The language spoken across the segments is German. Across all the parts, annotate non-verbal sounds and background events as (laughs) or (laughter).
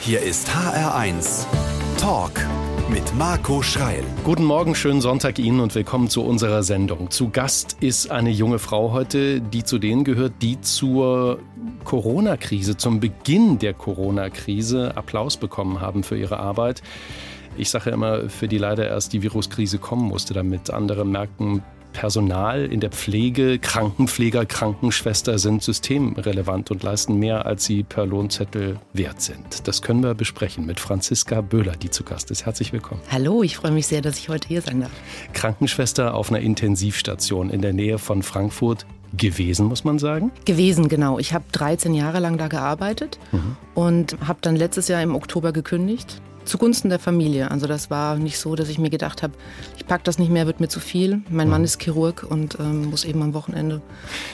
Hier ist HR1 Talk mit Marco Schreil. Guten Morgen, schönen Sonntag Ihnen und willkommen zu unserer Sendung. Zu Gast ist eine junge Frau heute, die zu denen gehört, die zur Corona-Krise, zum Beginn der Corona-Krise Applaus bekommen haben für ihre Arbeit. Ich sage immer, für die leider erst die Viruskrise kommen musste, damit andere merken, Personal in der Pflege, Krankenpfleger, Krankenschwester sind systemrelevant und leisten mehr, als sie per Lohnzettel wert sind. Das können wir besprechen mit Franziska Böhler, die zu Gast ist. Herzlich willkommen. Hallo, ich freue mich sehr, dass ich heute hier sein darf. Krankenschwester auf einer Intensivstation in der Nähe von Frankfurt gewesen, muss man sagen? Gewesen, genau. Ich habe 13 Jahre lang da gearbeitet mhm. und habe dann letztes Jahr im Oktober gekündigt zugunsten der Familie. Also das war nicht so, dass ich mir gedacht habe, ich packe das nicht mehr, wird mir zu viel. Mein Mann mhm. ist Chirurg und ähm, muss eben am Wochenende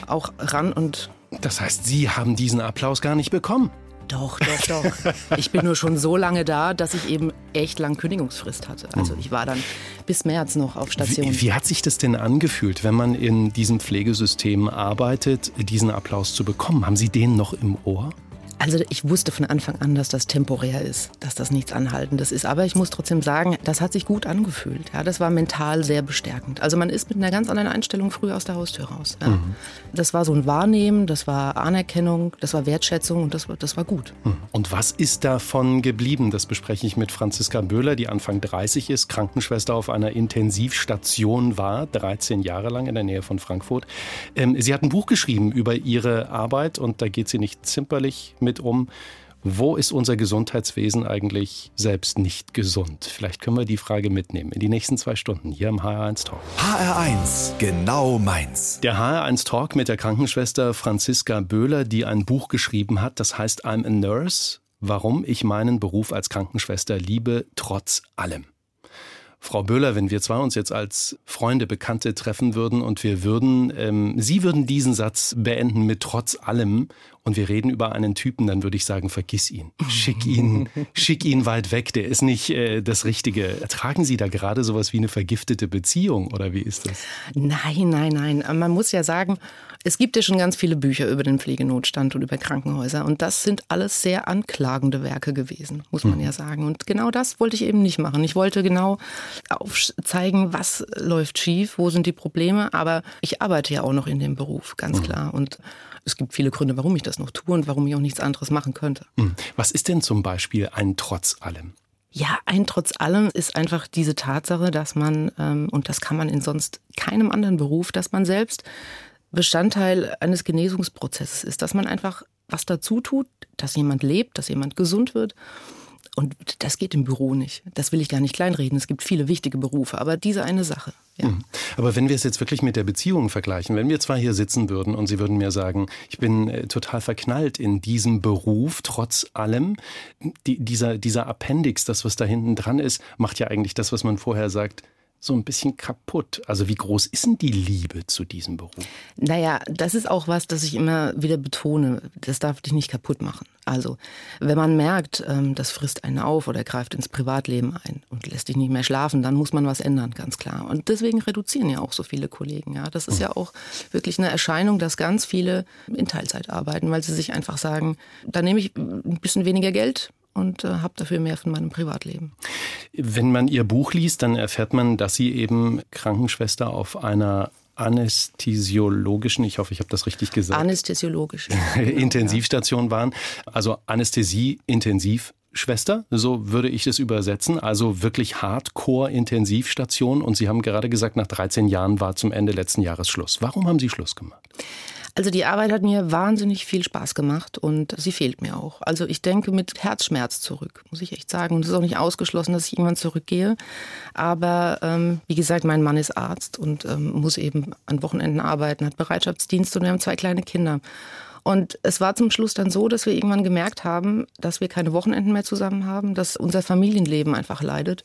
auch ran und. Das heißt, Sie haben diesen Applaus gar nicht bekommen? Doch, doch, doch. (laughs) Ich bin nur schon so lange da, dass ich eben echt lang Kündigungsfrist hatte. Also mhm. ich war dann bis März noch auf Station. Wie, wie, hat sich das denn angefühlt, wenn man in diesem Pflegesystem arbeitet, diesen Applaus zu bekommen? Haben Sie den noch im Ohr? Also ich wusste von Anfang an, dass das temporär ist, dass das nichts Anhaltendes ist. Aber ich muss trotzdem sagen, das hat sich gut angefühlt. Ja, das war mental sehr bestärkend. Also man ist mit einer ganz anderen Einstellung früh aus der Haustür raus. Ja. Mhm. Das war so ein Wahrnehmen, das war Anerkennung, das war Wertschätzung und das, das war gut. Mhm. Und was ist davon geblieben? Das bespreche ich mit Franziska Böhler, die Anfang 30 ist, Krankenschwester auf einer Intensivstation war, 13 Jahre lang in der Nähe von Frankfurt. Ähm, sie hat ein Buch geschrieben über ihre Arbeit und da geht sie nicht zimperlich mit um, wo ist unser Gesundheitswesen eigentlich selbst nicht gesund? Vielleicht können wir die Frage mitnehmen in die nächsten zwei Stunden hier im HR1 Talk. HR1, genau meins. Der HR1 Talk mit der Krankenschwester Franziska Böhler, die ein Buch geschrieben hat, das heißt I'm a Nurse, warum ich meinen Beruf als Krankenschwester liebe, trotz allem. Frau Böhler, wenn wir zwei uns jetzt als Freunde, Bekannte treffen würden und wir würden, ähm, Sie würden diesen Satz beenden mit trotz allem und wir reden über einen Typen, dann würde ich sagen, vergiss ihn. Schick ihn, (laughs) schick ihn weit weg, der ist nicht äh, das Richtige. Ertragen Sie da gerade sowas wie eine vergiftete Beziehung oder wie ist das? Nein, nein, nein. Man muss ja sagen, es gibt ja schon ganz viele Bücher über den Pflegenotstand und über Krankenhäuser und das sind alles sehr anklagende Werke gewesen, muss man mhm. ja sagen. Und genau das wollte ich eben nicht machen. Ich wollte genau aufzeigen, was läuft schief, wo sind die Probleme, aber ich arbeite ja auch noch in dem Beruf, ganz mhm. klar. Und es gibt viele Gründe, warum ich das noch tue und warum ich auch nichts anderes machen könnte. Hm. Was ist denn zum Beispiel ein Trotz allem? Ja, ein Trotz allem ist einfach diese Tatsache, dass man, ähm, und das kann man in sonst keinem anderen Beruf, dass man selbst Bestandteil eines Genesungsprozesses ist, dass man einfach was dazu tut, dass jemand lebt, dass jemand gesund wird und das geht im Büro nicht. Das will ich gar nicht kleinreden. Es gibt viele wichtige Berufe, aber diese eine Sache. Ja. Mhm. Aber wenn wir es jetzt wirklich mit der Beziehung vergleichen, wenn wir zwar hier sitzen würden und Sie würden mir sagen, ich bin äh, total verknallt in diesem Beruf, trotz allem, die, dieser, dieser Appendix, das, was da hinten dran ist, macht ja eigentlich das, was man vorher sagt, so ein bisschen kaputt. Also wie groß ist denn die Liebe zu diesem Beruf? Naja, das ist auch was, das ich immer wieder betone. Das darf dich nicht kaputt machen. Also wenn man merkt, ähm, das frisst einen auf oder greift ins Privatleben ein und lässt dich nicht mehr schlafen, dann muss man was ändern, ganz klar. Und deswegen reduzieren ja auch so viele Kollegen. Ja, das ist ja auch wirklich eine Erscheinung, dass ganz viele in Teilzeit arbeiten, weil sie sich einfach sagen, da nehme ich ein bisschen weniger Geld und äh, habe dafür mehr von meinem Privatleben. Wenn man Ihr Buch liest, dann erfährt man, dass Sie eben Krankenschwester auf einer anästhesiologischen, ich hoffe, ich habe das richtig gesagt. Anästhesiologisch. (laughs) Intensivstation waren. Also Anästhesie, Intensivschwester, so würde ich es übersetzen. Also wirklich Hardcore-Intensivstation. Und Sie haben gerade gesagt, nach 13 Jahren war zum Ende letzten Jahres Schluss. Warum haben Sie Schluss gemacht? Also die Arbeit hat mir wahnsinnig viel Spaß gemacht und sie fehlt mir auch. Also ich denke mit Herzschmerz zurück, muss ich echt sagen. Und es ist auch nicht ausgeschlossen, dass ich irgendwann zurückgehe. Aber ähm, wie gesagt, mein Mann ist Arzt und ähm, muss eben an Wochenenden arbeiten, hat Bereitschaftsdienst und wir haben zwei kleine Kinder. Und es war zum Schluss dann so, dass wir irgendwann gemerkt haben, dass wir keine Wochenenden mehr zusammen haben, dass unser Familienleben einfach leidet.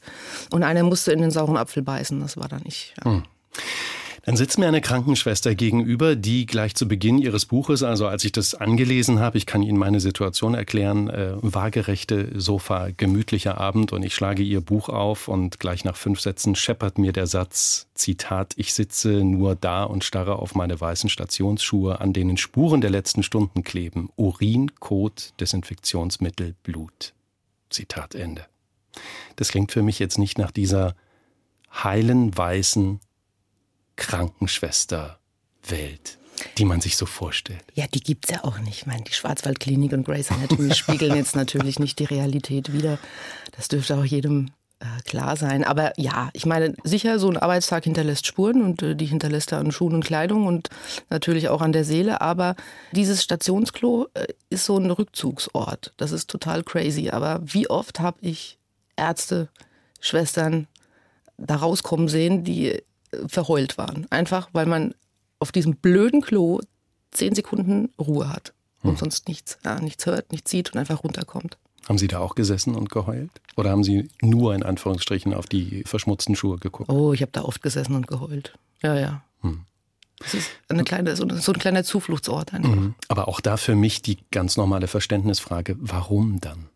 Und einer musste in den sauren Apfel beißen. Das war dann ich. Ja. Hm. Dann sitzt mir eine Krankenschwester gegenüber, die gleich zu Beginn ihres Buches, also als ich das angelesen habe, ich kann Ihnen meine Situation erklären, äh, waagerechte Sofa, gemütlicher Abend und ich schlage ihr Buch auf und gleich nach fünf Sätzen scheppert mir der Satz, Zitat, ich sitze nur da und starre auf meine weißen Stationsschuhe, an denen Spuren der letzten Stunden kleben. Urin, Kot, Desinfektionsmittel, Blut. Zitat Ende. Das klingt für mich jetzt nicht nach dieser heilen, weißen Krankenschwester-Welt die man sich so vorstellt. Ja, die gibt es ja auch nicht. Ich meine, die Schwarzwaldklinik und Grace Anatomy spiegeln jetzt natürlich nicht die Realität wider. Das dürfte auch jedem äh, klar sein. Aber ja, ich meine, sicher, so ein Arbeitstag hinterlässt Spuren und äh, die hinterlässt er an Schuhen und Kleidung und natürlich auch an der Seele. Aber dieses Stationsklo äh, ist so ein Rückzugsort. Das ist total crazy. Aber wie oft habe ich Ärzte, Schwestern da rauskommen sehen, die verheult waren. Einfach, weil man auf diesem blöden Klo zehn Sekunden Ruhe hat und hm. sonst nichts, ja, nichts hört, nichts sieht und einfach runterkommt. Haben Sie da auch gesessen und geheult? Oder haben Sie nur in Anführungsstrichen auf die verschmutzten Schuhe geguckt? Oh, ich habe da oft gesessen und geheult. Ja, ja. Hm. Das ist eine kleine, so, ein kleiner Zufluchtsort einfach. Mhm. Aber auch da für mich die ganz normale Verständnisfrage, warum dann?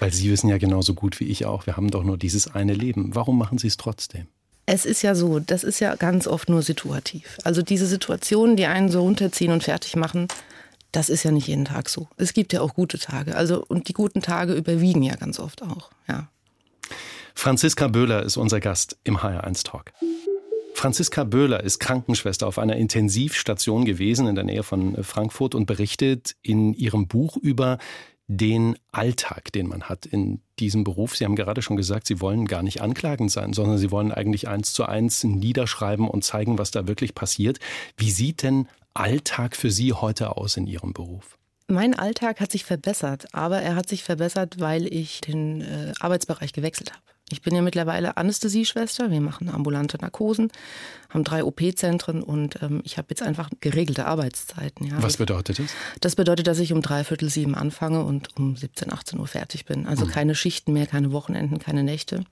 Weil Sie wissen ja genauso gut wie ich auch, wir haben doch nur dieses eine Leben. Warum machen Sie es trotzdem? Es ist ja so, das ist ja ganz oft nur situativ. Also diese Situationen, die einen so runterziehen und fertig machen, das ist ja nicht jeden Tag so. Es gibt ja auch gute Tage. Also, und die guten Tage überwiegen ja ganz oft auch, ja. Franziska Böhler ist unser Gast im HR1 Talk. Franziska Böhler ist Krankenschwester auf einer Intensivstation gewesen in der Nähe von Frankfurt und berichtet in ihrem Buch über den Alltag, den man hat in diesem Beruf. Sie haben gerade schon gesagt, Sie wollen gar nicht anklagend sein, sondern Sie wollen eigentlich eins zu eins niederschreiben und zeigen, was da wirklich passiert. Wie sieht denn Alltag für Sie heute aus in Ihrem Beruf? Mein Alltag hat sich verbessert, aber er hat sich verbessert, weil ich den äh, Arbeitsbereich gewechselt habe. Ich bin ja mittlerweile Anästhesieschwester. Wir machen ambulante Narkosen, haben drei OP-Zentren und ähm, ich habe jetzt einfach geregelte Arbeitszeiten. Ja. Was bedeutet das? Das bedeutet, dass ich um dreiviertel sieben anfange und um 17, 18 Uhr fertig bin. Also mhm. keine Schichten mehr, keine Wochenenden, keine Nächte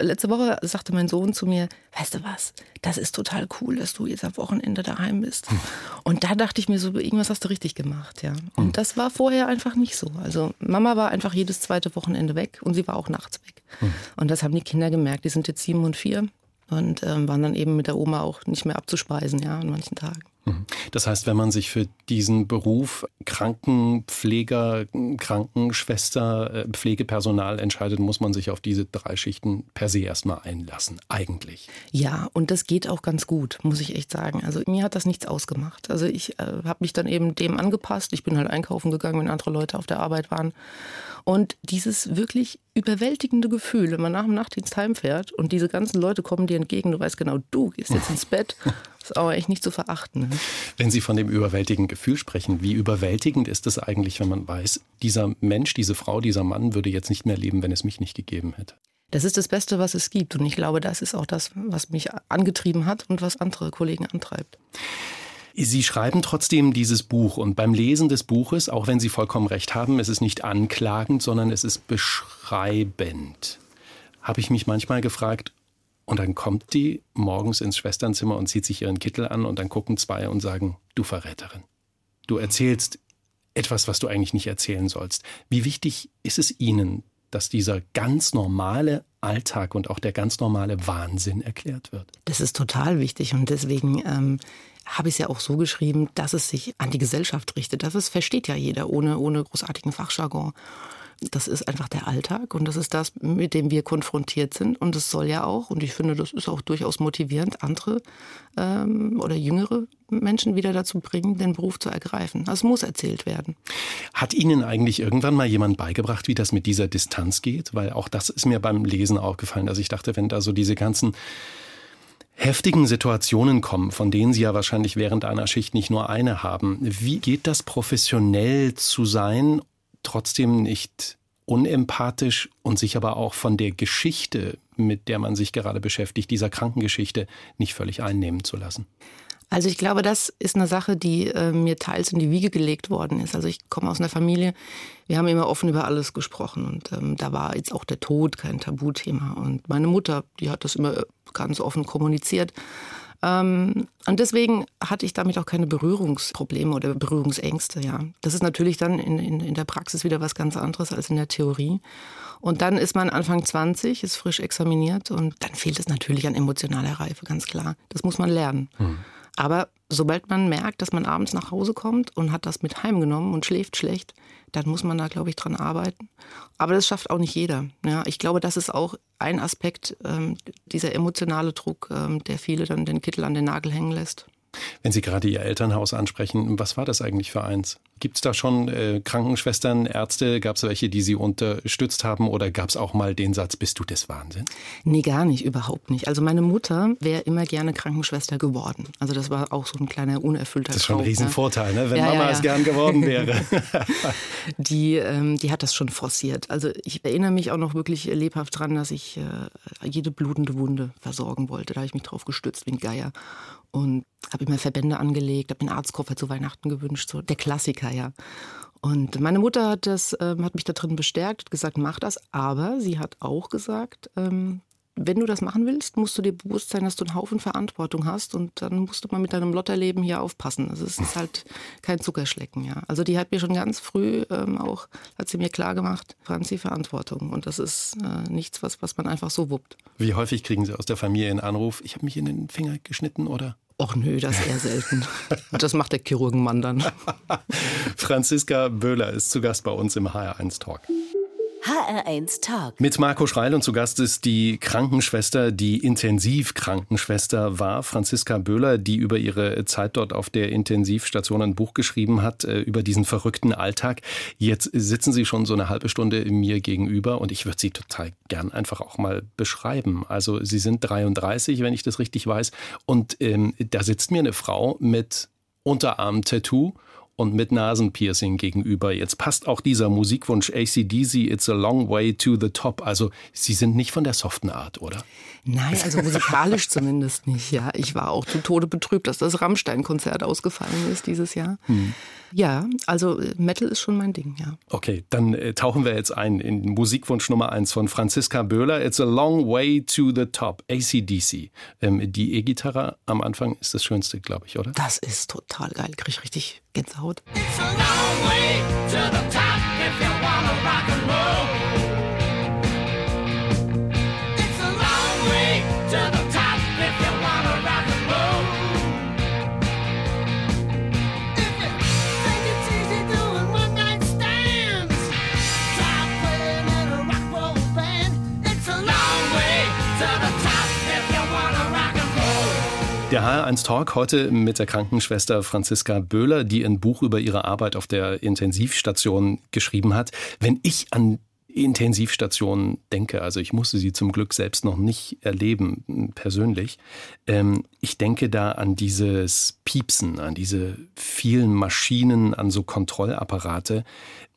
letzte Woche sagte mein Sohn zu mir, weißt du was, das ist total cool, dass du jetzt am Wochenende daheim bist. Hm. Und da dachte ich mir so, irgendwas hast du richtig gemacht, ja. Und hm. das war vorher einfach nicht so. Also Mama war einfach jedes zweite Wochenende weg und sie war auch nachts weg. Hm. Und das haben die Kinder gemerkt. Die sind jetzt sieben und vier und ähm, waren dann eben mit der Oma auch nicht mehr abzuspeisen, ja, an manchen Tagen. Mhm. Das heißt, wenn man sich für diesen Beruf Krankenpfleger, Krankenschwester, äh, Pflegepersonal entscheidet, muss man sich auf diese drei Schichten per se erstmal einlassen, eigentlich. Ja, und das geht auch ganz gut, muss ich echt sagen. Also mir hat das nichts ausgemacht. Also ich äh, habe mich dann eben dem angepasst. Ich bin halt einkaufen gegangen, wenn andere Leute auf der Arbeit waren. Und dieses wirklich überwältigende Gefühl, wenn man nach dem Nachtdienst heimfährt und diese ganzen Leute kommen dir entgegen, du weißt genau, du gehst jetzt ins Bett, (laughs) ist auch echt nicht zu verachten. Ne? Wenn Sie von dem überwältigenden Gefühl sprechen, wie überwältigend ist es eigentlich, wenn man weiß, dieser Mensch, diese Frau, dieser Mann würde jetzt nicht mehr leben, wenn es mich nicht gegeben hätte? Das ist das Beste, was es gibt. Und ich glaube, das ist auch das, was mich angetrieben hat und was andere Kollegen antreibt. Sie schreiben trotzdem dieses Buch und beim Lesen des Buches, auch wenn Sie vollkommen recht haben, es ist nicht anklagend, sondern es ist beschreibend. Habe ich mich manchmal gefragt, und dann kommt die morgens ins Schwesternzimmer und zieht sich ihren Kittel an und dann gucken zwei und sagen, du Verräterin. Du erzählst etwas, was du eigentlich nicht erzählen sollst. Wie wichtig ist es Ihnen, dass dieser ganz normale Alltag und auch der ganz normale Wahnsinn erklärt wird? Das ist total wichtig und deswegen ähm, habe ich es ja auch so geschrieben, dass es sich an die Gesellschaft richtet. Das versteht ja jeder ohne, ohne großartigen Fachjargon. Das ist einfach der Alltag und das ist das, mit dem wir konfrontiert sind. Und es soll ja auch, und ich finde, das ist auch durchaus motivierend, andere ähm, oder jüngere Menschen wieder dazu bringen, den Beruf zu ergreifen. Das muss erzählt werden. Hat Ihnen eigentlich irgendwann mal jemand beigebracht, wie das mit dieser Distanz geht? Weil auch das ist mir beim Lesen aufgefallen, dass ich dachte, wenn da so diese ganzen heftigen Situationen kommen, von denen Sie ja wahrscheinlich während einer Schicht nicht nur eine haben. Wie geht das professionell zu sein, trotzdem nicht unempathisch und sich aber auch von der Geschichte, mit der man sich gerade beschäftigt, dieser Krankengeschichte, nicht völlig einnehmen zu lassen? Also ich glaube, das ist eine Sache, die äh, mir teils in die Wiege gelegt worden ist. Also ich komme aus einer Familie, wir haben immer offen über alles gesprochen und ähm, da war jetzt auch der Tod kein Tabuthema. Und meine Mutter, die hat das immer ganz offen kommuniziert. Ähm, und deswegen hatte ich damit auch keine Berührungsprobleme oder Berührungsängste. Ja, das ist natürlich dann in, in, in der Praxis wieder was ganz anderes als in der Theorie. Und dann ist man Anfang 20, ist frisch examiniert und dann fehlt es natürlich an emotionaler Reife, ganz klar. Das muss man lernen. Hm. Aber sobald man merkt, dass man abends nach Hause kommt und hat das mit heimgenommen und schläft schlecht, dann muss man da, glaube ich, dran arbeiten. Aber das schafft auch nicht jeder. Ja, ich glaube, das ist auch ein Aspekt, ähm, dieser emotionale Druck, ähm, der viele dann den Kittel an den Nagel hängen lässt. Wenn Sie gerade Ihr Elternhaus ansprechen, was war das eigentlich für eins? Gibt es da schon äh, Krankenschwestern, Ärzte? Gab es welche, die Sie unterstützt haben? Oder gab es auch mal den Satz, bist du des Wahnsinns? Nee, gar nicht, überhaupt nicht. Also meine Mutter wäre immer gerne Krankenschwester geworden. Also das war auch so ein kleiner unerfüllter Das ist schon ein Traum, Riesenvorteil, ne? wenn Ja, Mama ja, es ja. gern geworden wäre. (laughs) die, ähm, die hat das schon forciert. Also ich erinnere mich auch noch wirklich lebhaft dran, dass ich äh, jede blutende Wunde versorgen wollte. Da habe ich mich drauf gestützt wie ein Geier. Und habe immer Verbände angelegt, habe mir einen Arztkoffer zu Weihnachten gewünscht. So der Klassiker, ja. Und meine Mutter hat, das, ähm, hat mich da drin bestärkt, hat gesagt, mach das. Aber sie hat auch gesagt, ähm, wenn du das machen willst, musst du dir bewusst sein, dass du einen Haufen Verantwortung hast und dann musst du mal mit deinem Lotterleben hier aufpassen. Also es ist halt kein Zuckerschlecken, ja. Also die hat mir schon ganz früh ähm, auch, hat sie mir klar gemacht, Franzi, Verantwortung. Und das ist äh, nichts, was, was man einfach so wuppt. Wie häufig kriegen Sie aus der Familie einen Anruf, ich habe mich in den Finger geschnitten oder? Och nö, das ist eher selten. (laughs) Das macht der Chirurgenmann dann. Franziska Böhler ist zu Gast bei uns im HR1 Talk. HR1 Talk. Mit Marco Schreil und zu Gast ist die Krankenschwester, die Intensivkrankenschwester war, Franziska Böhler, die über ihre Zeit dort auf der Intensivstation ein Buch geschrieben hat, äh, über diesen verrückten Alltag. Jetzt sitzen Sie schon so eine halbe Stunde mir gegenüber und ich würde Sie total gern einfach auch mal beschreiben. Also Sie sind 33, wenn ich das richtig weiß, und ähm, da sitzt mir eine Frau mit Unterarm-Tattoo und mit Nasenpiercing gegenüber. Jetzt passt auch dieser Musikwunsch ACDC, It's a Long Way to the Top. Also Sie sind nicht von der soften Art, oder? Nein, also musikalisch (laughs) zumindest nicht. Ja, ich war auch zu Tode betrübt, dass das Rammstein-Konzert ausgefallen ist dieses Jahr. Ja, also äh, Metal ist schon mein Ding, ja. Okay, dann äh, tauchen wir jetzt ein in Musikwunsch Nummer eins von Franziska Böhler. It's a long way to the top. ACDC. Ähm, die E-Gitarre am Anfang ist das Schönste, glaube ich, oder? Das ist total geil. Krieg ich richtig Gänsehaut. It's a long way to the top if you wanna rock HR1 Talk heute mit der Krankenschwester Franziska Böhler, die ein Buch über ihre Arbeit auf der Intensivstation geschrieben hat. Wenn ich an Intensivstationen denke, also ich musste sie zum Glück selbst noch nicht erleben, persönlich. Ähm, ich denke da an dieses Piepsen, an diese vielen Maschinen, an so Kontrollapparate.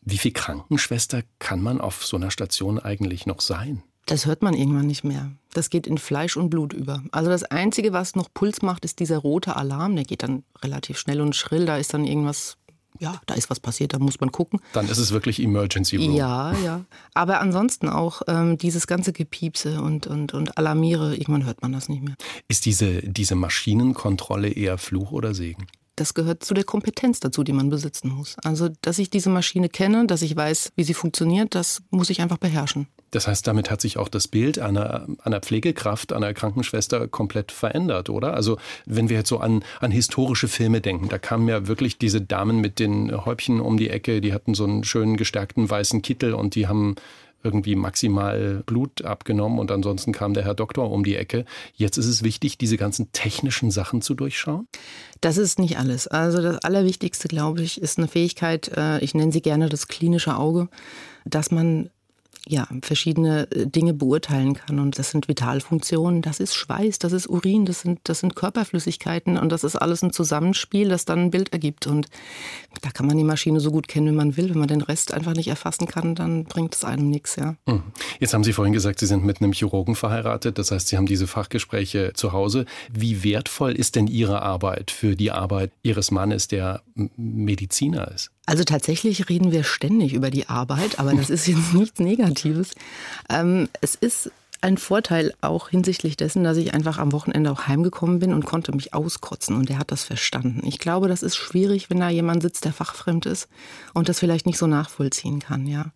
Wie viel Krankenschwester kann man auf so einer Station eigentlich noch sein? Das hört man irgendwann nicht mehr. Das geht in Fleisch und Blut über. Also das Einzige, was noch Puls macht, ist dieser rote Alarm. Der geht dann relativ schnell und schrill. Da ist dann irgendwas, ja, da ist was passiert, da muss man gucken. Dann ist es wirklich Emergency Room. Ja, ja. Aber ansonsten auch ähm, dieses ganze Gepiepse und, und, und Alarmiere, irgendwann hört man das nicht mehr. Ist diese, diese Maschinenkontrolle eher Fluch oder Segen? Das gehört zu der Kompetenz dazu, die man besitzen muss. Also, dass ich diese Maschine kenne, dass ich weiß, wie sie funktioniert, das muss ich einfach beherrschen. Das heißt, damit hat sich auch das Bild einer, einer Pflegekraft, einer Krankenschwester komplett verändert, oder? Also wenn wir jetzt so an, an historische Filme denken, da kamen ja wirklich diese Damen mit den Häubchen um die Ecke, die hatten so einen schönen gestärkten weißen Kittel und die haben irgendwie maximal Blut abgenommen und ansonsten kam der Herr Doktor um die Ecke. Jetzt ist es wichtig, diese ganzen technischen Sachen zu durchschauen. Das ist nicht alles. Also das Allerwichtigste, glaube ich, ist eine Fähigkeit, äh, ich nenne sie gerne das klinische Auge, dass man ja, verschiedene äh, Dinge beurteilen kann. Und das sind Vitalfunktionen, das ist Schweiß, das ist Urin, das sind, das sind Körperflüssigkeiten und das ist alles ein Zusammenspiel, das dann ein Bild ergibt. Und da kann man die Maschine so gut kennen, wie man will. Wenn man den Rest einfach nicht erfassen kann, dann bringt es einem nichts, ja. Mhm. Jetzt haben Sie vorhin gesagt, Sie sind mit einem Chirurgen verheiratet. Das heißt, Sie haben diese Fachgespräche zu Hause. Wie wertvoll ist denn Ihre Arbeit für die Arbeit Ihres Mannes, der Mediziner ist? Also tatsächlich reden wir ständig über die Arbeit, aber das ist jetzt (laughs) nichts Negatives. Ähm, es ist ein Vorteil auch hinsichtlich dessen, dass ich einfach am Wochenende auch heimgekommen bin und konnte mich auskotzen und er hat das verstanden. Ich glaube, das ist schwierig, wenn da jemand sitzt, der fachfremd ist und das vielleicht nicht so nachvollziehen kann, ja.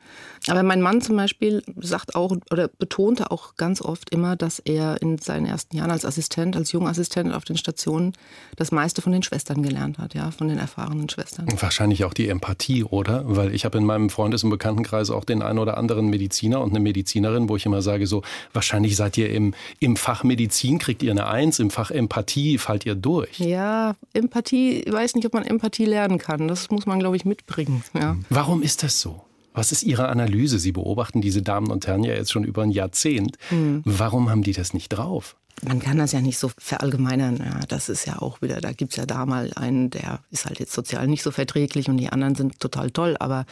Aber mein Mann zum Beispiel sagt auch oder betonte auch ganz oft immer, dass er in seinen ersten Jahren als Assistent, als Jungassistent auf den Stationen das meiste von den Schwestern gelernt hat, ja, von den erfahrenen Schwestern. Wahrscheinlich auch die Empathie, oder? Weil ich habe in meinem Freundes- und Bekanntenkreis auch den einen oder anderen Mediziner und eine Medizinerin, wo ich immer sage, so, wahrscheinlich seid ihr im, im Fach Medizin, kriegt ihr eine Eins, im Fach Empathie fallt ihr durch. Ja, Empathie, ich weiß nicht, ob man Empathie lernen kann. Das muss man, glaube ich, mitbringen. Ja. Warum ist das so? Was ist Ihre Analyse? Sie beobachten diese Damen und Herren ja jetzt schon über ein Jahrzehnt. Warum haben die das nicht drauf? Man kann das ja nicht so verallgemeinern. Ja, das ist ja auch wieder, da gibt's ja da mal einen, der ist halt jetzt sozial nicht so verträglich und die anderen sind total toll. Aber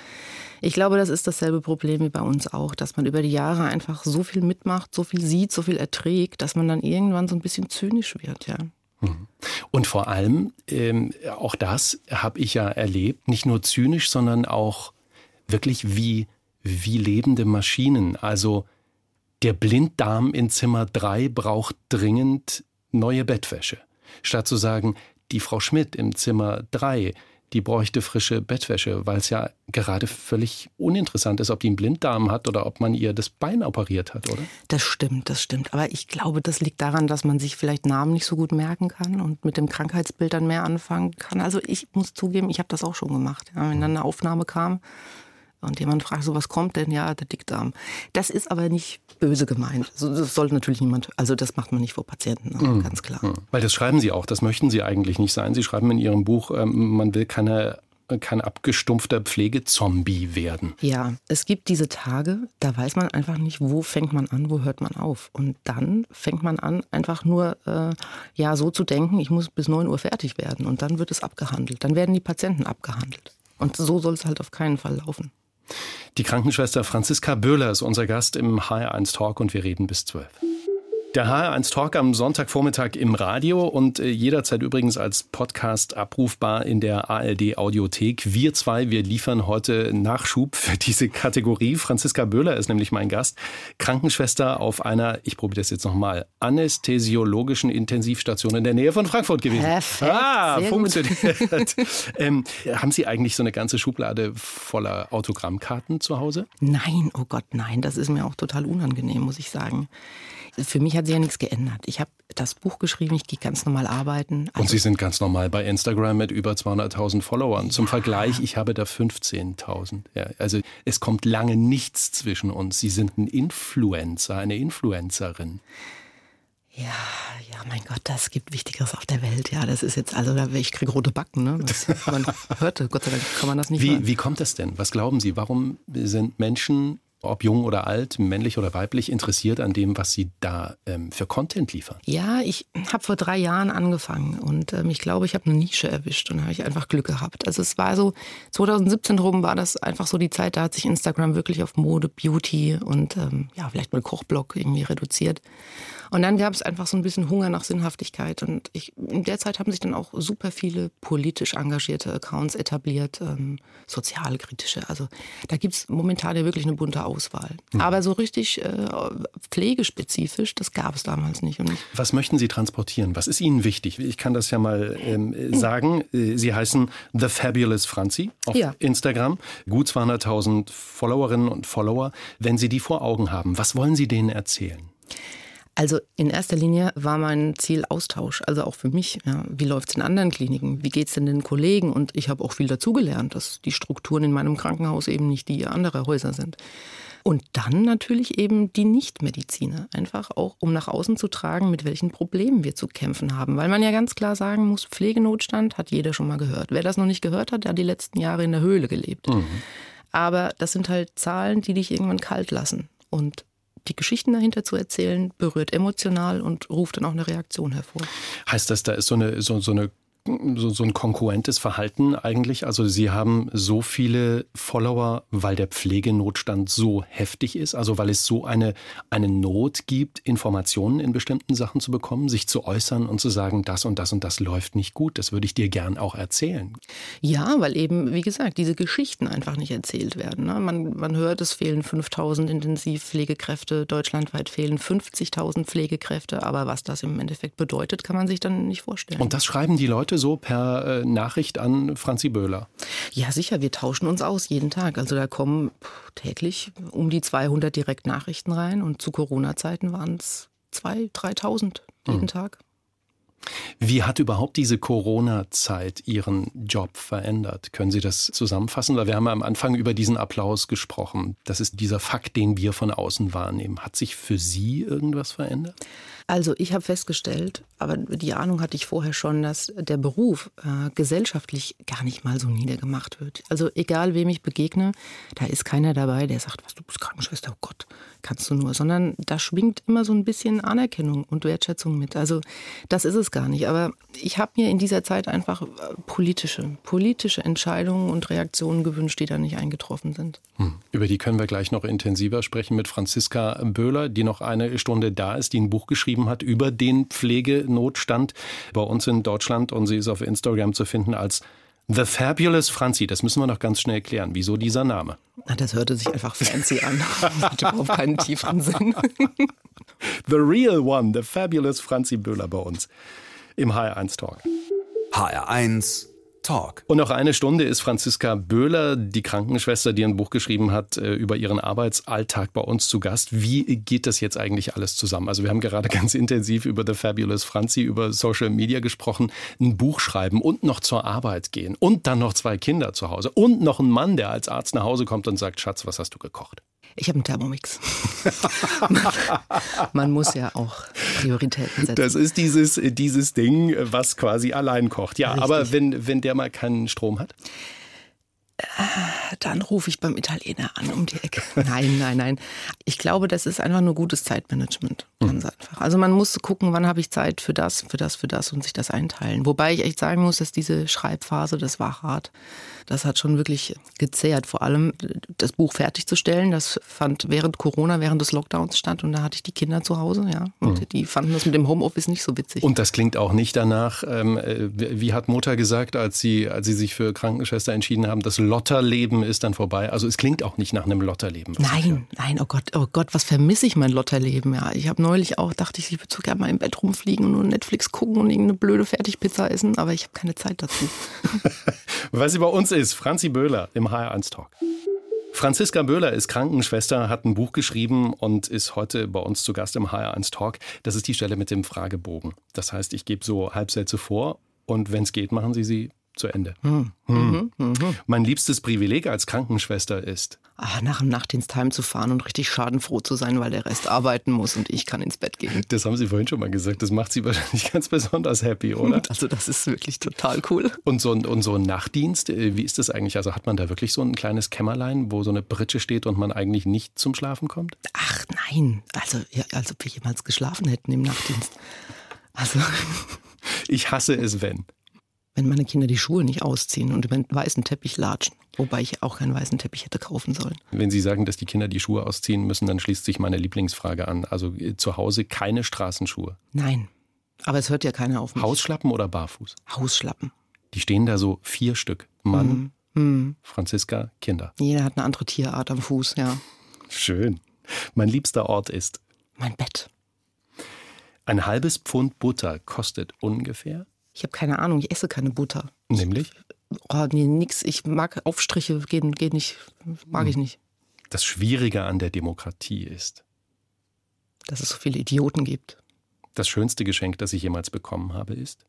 ich glaube, das ist dasselbe Problem wie bei uns auch, dass man über die Jahre einfach so viel mitmacht, so viel sieht, so viel erträgt, dass man dann irgendwann so ein bisschen zynisch wird. Ja. Und vor allem, ähm, auch das habe ich ja erlebt, nicht nur zynisch, sondern auch wirklich wie, wie lebende Maschinen. Also der Blinddarm in Zimmer 3 braucht dringend neue Bettwäsche. Statt zu sagen, die Frau Schmidt im Zimmer 3, die bräuchte frische Bettwäsche, weil es ja gerade völlig uninteressant ist, ob die einen Blinddarm hat oder ob man ihr das Bein operiert hat, oder? Das stimmt, das stimmt. Aber ich glaube, das liegt daran, dass man sich vielleicht Namen nicht so gut merken kann und mit dem Krankheitsbild dann mehr anfangen kann. Also ich muss zugeben, ich habe das auch schon gemacht. Ja, wenn dann eine Aufnahme kam und jemand fragt, so was kommt denn? Ja, der Dickdarm. Das ist aber nicht böse gemeint. Also das sollte natürlich niemand, also das macht man nicht vor Patienten, also ganz klar. Weil das schreiben Sie auch, das möchten Sie eigentlich nicht sein. Sie schreiben in Ihrem Buch, ähm, man will keine, kein abgestumpfter Pflegezombie werden. Ja, es gibt diese Tage, da weiß man einfach nicht, wo fängt man an, wo hört man auf. Und dann fängt man an, einfach nur äh, ja so zu denken, ich muss bis 9 Uhr fertig werden. Und dann wird es abgehandelt. Dann werden die Patienten abgehandelt. Und so soll es halt auf keinen Fall laufen. Die Krankenschwester Franziska Böhler ist unser Gast im HR1 Talk und wir reden bis 12. Der HR1 Talk am Sonntagvormittag im Radio und äh, jederzeit übrigens als Podcast abrufbar in der ARD Audiothek. Wir zwei, wir liefern heute Nachschub für diese Kategorie. Franziska Böhler ist nämlich mein Gast, Krankenschwester auf einer, ich probiere das jetzt nochmal, anästhesiologischen Intensivstation in der Nähe von Frankfurt gewesen. Perfekt, ah, funktioniert. (laughs) ähm, haben Sie eigentlich so eine ganze Schublade voller Autogrammkarten zu Hause? Nein, oh Gott, nein, das ist mir auch total unangenehm, muss ich sagen. Für mich hat sich ja nichts geändert. Ich habe das Buch geschrieben, ich gehe ganz normal arbeiten. Und Sie sind ganz normal bei Instagram mit über 200.000 Followern. Zum Vergleich, ich habe da 15.000. Ja, also es kommt lange nichts zwischen uns. Sie sind ein Influencer, eine Influencerin. Ja, ja, mein Gott, das gibt Wichtigeres auf der Welt. Ja, das ist jetzt, also ich kriege rote Backen. Ne? Das, man (laughs) hörte, Gott sei Dank kann man das nicht hören. Wie, wie kommt das denn? Was glauben Sie? Warum sind Menschen, ob jung oder alt, männlich oder weiblich, interessiert an dem, was Sie da ähm, für Content liefern? Ja, ich habe vor drei Jahren angefangen und ähm, ich glaube, ich habe eine Nische erwischt und habe ich einfach Glück gehabt. Also es war so, 2017 rum war das einfach so die Zeit, da hat sich Instagram wirklich auf Mode, Beauty und ähm, ja, vielleicht mal Kochblog irgendwie reduziert. Und dann gab es einfach so ein bisschen Hunger nach Sinnhaftigkeit. Und ich, in der Zeit haben sich dann auch super viele politisch engagierte Accounts etabliert, ähm, sozialkritische. Also da gibt es momentan ja wirklich eine bunte Auswahl. Aber so richtig äh, pflegespezifisch, das gab es damals nicht. Und Was möchten Sie transportieren? Was ist Ihnen wichtig? Ich kann das ja mal ähm, (clears throat) sagen. Äh, Sie heißen The Fabulous Franzi auf Ja. Instagram. Gut 200.000 Followerinnen und Follower. Wenn Sie die vor Augen haben, was wollen Sie denen erzählen? Also in erster Linie war mein Ziel Austausch, also auch für mich. Ja. Wie läuft es in anderen Kliniken? Wie geht es denn den Kollegen? Und ich habe auch viel dazugelernt, dass die Strukturen in meinem Krankenhaus eben nicht die anderer Häuser sind. Und dann natürlich eben die Nichtmediziner, einfach auch, um nach außen zu tragen, mit welchen Problemen wir zu kämpfen haben. Weil man ja ganz klar sagen muss, Pflegenotstand hat jeder schon mal gehört. Wer das noch nicht gehört hat, der hat die letzten Jahre in der Höhle gelebt. Aber das sind halt Zahlen, die dich irgendwann kalt lassen. Und die Geschichten dahinter zu erzählen, berührt emotional und ruft dann auch eine Reaktion hervor. Heißt das, da ist so eine, so, so eine so, so ein konkurrentes Verhalten eigentlich? Also Sie haben so viele Follower, weil der Pflegenotstand so heftig ist, also weil es so eine, eine Not gibt, Informationen in bestimmten Sachen zu bekommen, sich zu äußern und zu sagen, das und das und das läuft nicht gut. Das würde ich dir gern auch erzählen. Ja, weil eben, wie gesagt, diese Geschichten einfach nicht erzählt werden. Ne? Man, man hört, es fehlen 5000 Intensivpflegekräfte, deutschlandweit fehlen 50.000 Pflegekräfte, aber was das im Endeffekt bedeutet, kann man sich dann nicht vorstellen. Und das schreiben die Leute so per äh, Nachricht an Franzi Böhler. Ja, sicher, wir tauschen uns aus jeden Tag. Also da kommen täglich um die 200 Direktnachrichten rein und zu Corona-Zeiten waren es 2.000, 3.000 jeden Mhm. Tag. Wie hat überhaupt diese Corona-Zeit Ihren Job verändert? Können Sie das zusammenfassen? Weil wir haben am Anfang über diesen Applaus gesprochen. Das ist dieser Fakt, den wir von außen wahrnehmen. Hat sich für Sie irgendwas verändert? Also ich habe festgestellt, aber die Ahnung hatte ich vorher schon, dass der Beruf äh, gesellschaftlich gar nicht mal so niedergemacht wird. Also egal wem ich begegne, da ist keiner dabei, der sagt, was du bist Krankenschwester, oh Gott, kannst du nur, sondern da schwingt immer so ein bisschen Anerkennung und Wertschätzung mit. Also das ist es gar nicht. Aber ich habe mir in dieser Zeit einfach äh, politische, politische Entscheidungen und Reaktionen gewünscht, die da nicht eingetroffen sind. Hm. Über die können wir gleich noch intensiver sprechen mit Franziska Böhler, die noch eine Stunde da ist, die ein Buch geschrieben hat über den Pflegenotstand bei uns in Deutschland und sie ist auf Instagram zu finden als The Fabulous Franzi. Das müssen wir noch ganz schnell klären. Wieso dieser Name? Na, das hörte sich einfach fancy an. (laughs) Hatte überhaupt keinen tieferen Sinn. (laughs) The Real One, The Fabulous Franzi Böhler bei uns im HR1 Talk. HR1 Talk. Und noch eine Stunde ist Franziska Böhler, die Krankenschwester, die ein Buch geschrieben hat äh, über ihren Arbeitsalltag bei uns zu Gast. Wie geht das jetzt eigentlich alles zusammen? Also wir haben gerade (laughs) ganz intensiv über The Fabulous Franzi, über Social Media gesprochen. Ein Buch schreiben und noch zur Arbeit gehen und dann noch zwei Kinder zu Hause und noch ein Mann, der als Arzt nach Hause kommt und sagt, Schatz, was hast du gekocht? Ich habe einen Thermomix. (laughs) Man muss ja auch Prioritäten setzen. Das ist dieses, dieses Ding, was quasi allein kocht. Ja, Richtig. aber wenn, wenn der mal keinen Strom hat? Dann rufe ich beim Italiener an um die Ecke. (laughs) Nein, nein, nein. Ich glaube, das ist einfach nur gutes Zeitmanagement. Ganz einfach. Also man muss gucken, wann habe ich Zeit für das, für das, für das und sich das einteilen. Wobei ich echt sagen muss, dass diese Schreibphase, das war hart. Das hat schon wirklich gezehrt. Vor allem das Buch fertigzustellen, das fand während Corona, während des Lockdowns statt und da hatte ich die Kinder zu Hause, ja. Und die fanden das mit dem Homeoffice nicht so witzig. Und das klingt auch nicht danach, ähm, äh, wie hat Mutter gesagt, als sie, als sie sich für Krankenschwester entschieden haben, das Lotterleben ist dann vorbei. Also es klingt auch nicht nach einem Lotterleben. Nein, nein, oh Gott, oh Gott, was vermisse ich mein Lotterleben, ja. Ich habe neulich auch, dachte ich, ich würde so gerne mal im Bett rumfliegen und nur Netflix gucken und irgendeine blöde Fertigpizza essen, aber ich habe keine Zeit dazu. (laughs) Was sie bei uns ist, Franzi Böhler im HR1 Talk. Franziska Böhler ist Krankenschwester, hat ein Buch geschrieben und ist heute bei uns zu Gast im HR1 Talk. Das ist die Stelle mit dem Fragebogen. Das heißt, ich gebe so Halbsätze vor und wenn es geht, machen Sie sie zu Ende. Hm. Mein liebstes Privileg als Krankenschwester ist, Ah, nach dem Nachtdienst heimzufahren und richtig schadenfroh zu sein, weil der Rest arbeiten muss und ich kann ins Bett gehen. das haben Sie vorhin schon mal gesagt, das macht Sie (laughs) wahrscheinlich ganz besonders happy, oder? (laughs) Also das ist wirklich total cool. Und so, ein, und so ein Nachtdienst, äh, wie ist das eigentlich? Also hat man da wirklich so ein kleines Kämmerlein, wo so eine Britsche steht und man eigentlich nicht zum Schlafen kommt? Ach nein, also ja, als ob wir jemals geschlafen hätten im Nachtdienst. Also Ich hasse es, wenn. Wenn meine Kinder die Schuhe nicht ausziehen und über den weißen Teppich latschen, wobei ich auch keinen weißen Teppich hätte kaufen sollen. Wenn Sie sagen, dass die Kinder die Schuhe ausziehen müssen, dann schließt sich meine Lieblingsfrage an. Also äh, zu Hause keine Straßenschuhe. Nein, aber es hört ja keiner auf mich. Hausschlappen oder barfuß? Hausschlappen. Die stehen da so vier Stück. Mann, Franziska, Kinder. Jeder hat eine andere Tierart am Fuß, ja. Schön. Mein liebster Ort ist. Mein Bett. Ein halbes Pfund Butter kostet ungefähr. Ich habe keine Ahnung, ich esse keine Butter. Nämlich Oh, nee, nix. Ich mag Aufstriche, gehen, geht nicht. Mag ich nicht. das Schwierige an der Demokratie ist. Dass es so viele Idioten gibt. Das schönste Geschenk, das ich jemals bekommen habe, ist.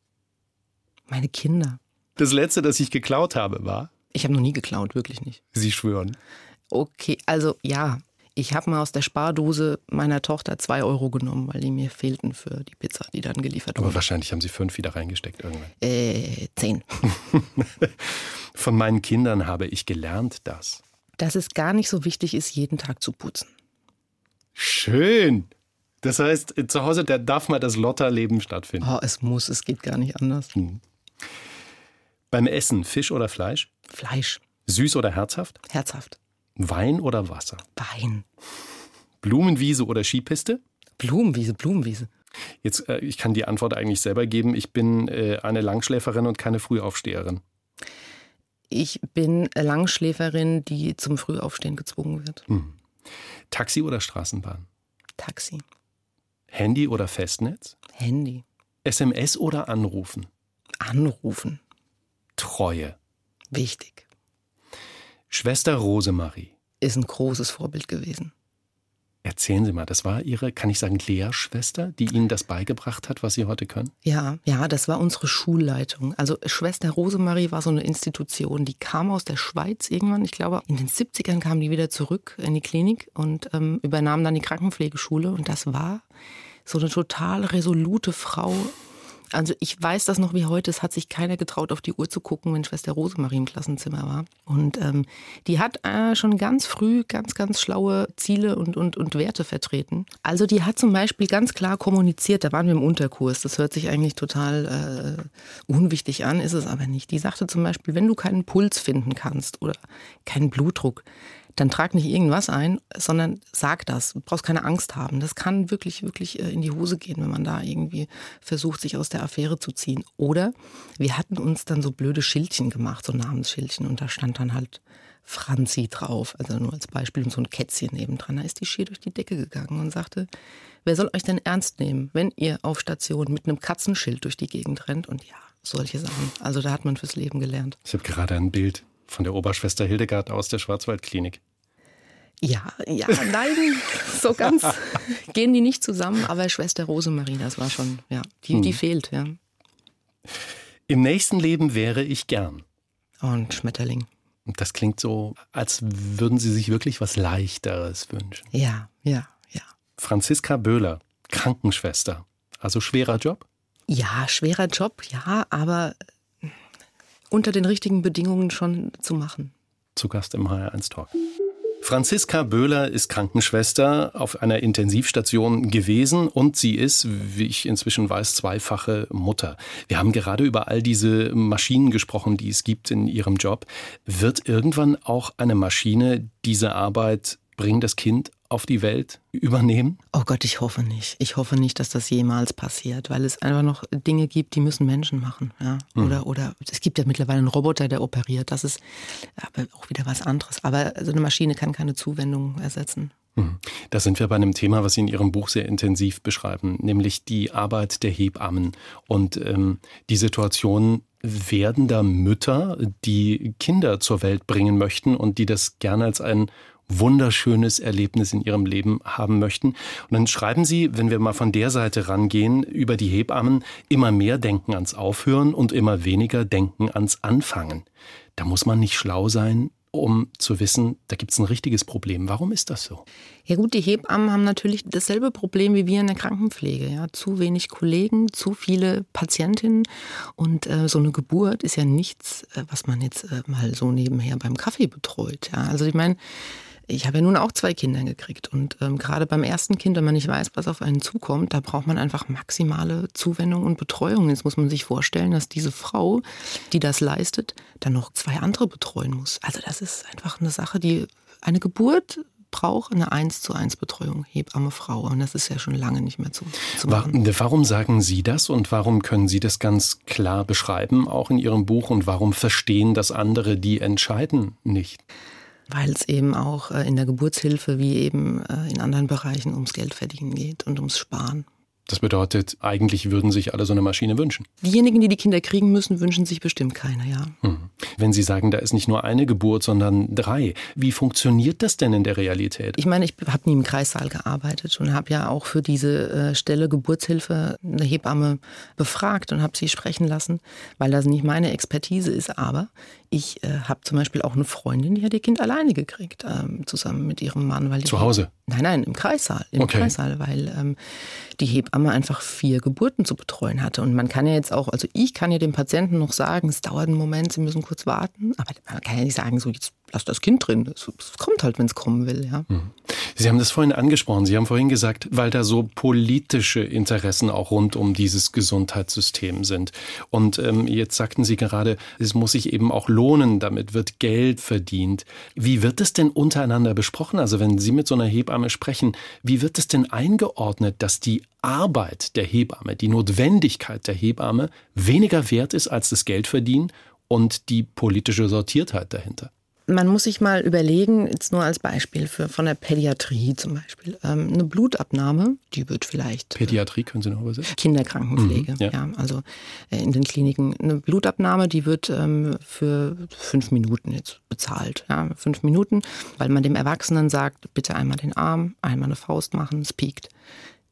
Meine Kinder. Das letzte, das ich geklaut habe, war. Ich habe noch nie geklaut, wirklich nicht. Sie schwören. Okay, also ja, ich habe mal aus der Spardose meiner Tochter zwei Euro genommen, weil die mir fehlten für die Pizza, die dann geliefert Aber wurde. wahrscheinlich haben Sie fünf wieder reingesteckt irgendwann. Äh, zehn. (laughs) Von meinen Kindern habe ich gelernt, dass. Dass es gar nicht so wichtig ist, jeden Tag zu putzen. Schön. Das heißt, zu Hause, da darf mal das Lotterleben stattfinden. Oh, es muss, es geht gar nicht anders. Beim Essen Fisch oder Fleisch? Fleisch, Süß oder herzhaft? herzhaft. Wein oder Wasser? Wein, Blumenwiese oder Skipiste? Blumenwiese, Blumenwiese. Jetzt, äh, ich kann die Antwort eigentlich selber geben. Ich bin äh, eine Langschläferin und keine Frühaufsteherin. Ich bin Langschläferin, die zum Frühaufstehen gezwungen wird. Taxi oder Straßenbahn? Taxi, Handy oder Festnetz? Handy, SMS oder Anrufen? Anrufen, Treue. wichtig. Schwester Rosemarie. Ist ein großes Vorbild gewesen. Erzählen Sie mal, das war Ihre, kann ich sagen, Lehrschwester, die Ihnen das beigebracht hat, was Sie heute können? Ja, ja, das war unsere Schulleitung. Also Schwester Rosemarie war so eine Institution, die kam aus der Schweiz irgendwann. Ich glaube, in den 70ern kam die wieder zurück in die Klinik und ähm, übernahm dann die Krankenpflegeschule. Und das war so eine total resolute Frau. Also ich weiß das noch wie heute, es hat sich keiner getraut, auf die Uhr zu gucken, wenn Schwester Rosemarie im Klassenzimmer war. Und ähm, die hat äh, schon ganz früh ganz, ganz schlaue Ziele und, und, und Werte vertreten. Also die hat zum Beispiel ganz klar kommuniziert, da waren wir im Unterkurs, das hört sich eigentlich total äh, unwichtig an, ist es aber nicht. Die sagte zum Beispiel, wenn du keinen Puls finden kannst oder keinen Blutdruck, dann trag nicht irgendwas ein, sondern sag das. Du brauchst keine Angst haben. Das kann wirklich, wirklich äh, in die Hose gehen, wenn man da irgendwie versucht, sich aus der Affäre zu ziehen. Oder wir hatten uns dann so blöde Schildchen gemacht, so Namensschildchen, und da stand dann halt Franzi drauf, also nur als Beispiel und so ein Kätzchen nebendran. Da ist die schier durch die Decke gegangen und sagte, wer soll euch denn ernst nehmen, wenn ihr auf Station mit einem Katzenschild durch die Gegend rennt? Und ja, solche Sachen. Also da hat man fürs Leben gelernt. Ich habe gerade ein Bild von der Oberschwester Hildegard aus der Schwarzwaldklinik. Ja, ja, nein, (laughs) so ganz gehen die nicht zusammen, aber Schwester Rosemarie, das war schon, ja, die, die fehlt, ja. Im nächsten Leben wäre ich gern. Und Schmetterling. Das klingt so, als würden Sie sich wirklich was Leichteres wünschen. Ja, ja, ja. Franziska Böhler, Krankenschwester. Also schwerer Job? Ja, schwerer Job, ja, aber unter den richtigen Bedingungen schon zu machen. Zu Gast im HR1 Talk. Franziska Böhler ist Krankenschwester auf einer Intensivstation gewesen und sie ist, wie ich inzwischen weiß, zweifache Mutter. Wir haben gerade über all diese Maschinen gesprochen, die es gibt in ihrem Job. Wird irgendwann auch eine Maschine diese Arbeit bringen das Kind auf die Welt übernehmen? Oh Gott, ich hoffe nicht. Ich hoffe nicht, dass das jemals passiert, weil es einfach noch Dinge gibt, die müssen Menschen machen. Ja? Oder, oder es gibt ja mittlerweile einen Roboter, der operiert. Das ist aber auch wieder was anderes. Aber so eine Maschine kann keine Zuwendung ersetzen. Hm. Da sind wir bei einem Thema, was Sie in Ihrem Buch sehr intensiv beschreiben, nämlich die Arbeit der Hebammen und ähm, die Situation werdender Mütter, die Kinder zur Welt bringen möchten und die das gerne als ein wunderschönes Erlebnis in ihrem Leben haben möchten. Und dann schreiben Sie, wenn wir mal von der Seite rangehen, über die Hebammen, immer mehr denken ans Aufhören und immer weniger denken ans Anfangen. Da muss man nicht schlau sein, um zu wissen, da gibt es ein richtiges Problem. Warum ist das so? Ja gut, die Hebammen haben natürlich dasselbe Problem wie wir in der Krankenpflege. Ja? Zu wenig Kollegen, zu viele Patientinnen. Und äh, so eine Geburt ist ja nichts, äh, was man jetzt äh, mal so nebenher beim Kaffee betreut. Ja? Also ich meine, ich habe ja nun auch zwei Kinder gekriegt und ähm, gerade beim ersten Kind, wenn man nicht weiß, was auf einen zukommt, da braucht man einfach maximale Zuwendung und Betreuung. Jetzt muss man sich vorstellen, dass diese Frau, die das leistet, dann noch zwei andere betreuen muss. Also das ist einfach eine Sache, die eine Geburt braucht eine 1 zu 1 Betreuung, Hebamme Frau. Und das ist ja schon lange nicht mehr zu, zu machen. Warum sagen Sie das und warum können Sie das ganz klar beschreiben, auch in Ihrem Buch? Und warum verstehen das andere, die entscheiden, nicht? Weil es eben auch äh, in der Geburtshilfe wie eben äh, in anderen Bereichen ums Geld verdienen geht und ums Sparen. Das bedeutet, eigentlich würden sich alle so eine Maschine wünschen. Diejenigen, die die Kinder kriegen müssen, wünschen sich bestimmt keine, ja. Hm. Wenn Sie sagen, da ist nicht nur eine Geburt, sondern drei, wie funktioniert das denn in der Realität? Ich meine, ich habe nie im Kreissaal gearbeitet und habe ja auch für diese äh, Stelle Geburtshilfe eine Hebamme befragt und habe sie sprechen lassen, weil das nicht meine Expertise ist. Aber ich äh, habe zum Beispiel auch eine Freundin, die hat ihr Kind alleine gekriegt, ähm, zusammen mit ihrem Mann. Weil Zu Hause? Nein, nein, im Kreissaal. Im Okay. Kreissaal, weil ähm, die Hebamme einfach vier Geburten zu betreuen hatte. Und man kann ja jetzt auch, also ich kann ja dem Patienten noch sagen, es dauert einen Moment, Sie müssen kurz warten. Aber man kann ja nicht sagen, so jetzt lass das Kind drin. Es, kommt halt, wenn es kommen will, ja. Sie haben das vorhin angesprochen. Sie haben vorhin gesagt, weil da so politische Interessen auch rund um dieses Gesundheitssystem sind. Und ähm, jetzt sagten Sie gerade, es muss sich eben auch lohnen, damit wird Geld verdient. Wie wird es denn untereinander besprochen? Also wenn Sie mit so einer Hebamme sprechen, wie wird es denn eingeordnet, dass die Arbeit der Hebamme, die Notwendigkeit der Hebamme weniger wert ist als das Geldverdienen und die politische Sortiertheit dahinter? Man muss sich mal überlegen, jetzt nur als Beispiel für, von der Pädiatrie zum Beispiel, ähm, eine Blutabnahme, die wird vielleicht Pädiatrie können Sie noch übersetzen? Kinderkrankenpflege, Mhm, ja. ja. also äh, in den Kliniken. Eine Blutabnahme, die wird ähm, für fünf Minuten jetzt bezahlt. Ja, fünf Minuten, weil man dem Erwachsenen sagt, bitte einmal den Arm, einmal eine Faust machen, es piekt.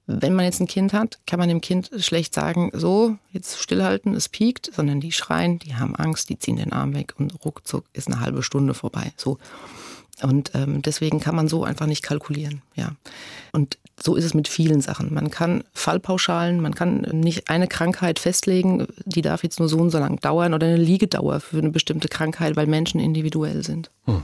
Wenn man jetzt ein Kind hat, kann man dem Kind schlecht sagen, so, jetzt stillhalten, es piekt, sondern die schreien, die haben Angst, die ziehen den Arm weg und ruckzuck ist eine halbe Stunde vorbei. So. Und ähm, deswegen kann man so einfach nicht kalkulieren. Ja. Und so ist es mit vielen Sachen. Man kann Fallpauschalen, man kann nicht eine Krankheit festlegen, die darf jetzt nur so und so lang dauern oder eine Liegedauer für eine bestimmte Krankheit, weil Menschen individuell sind. Hm.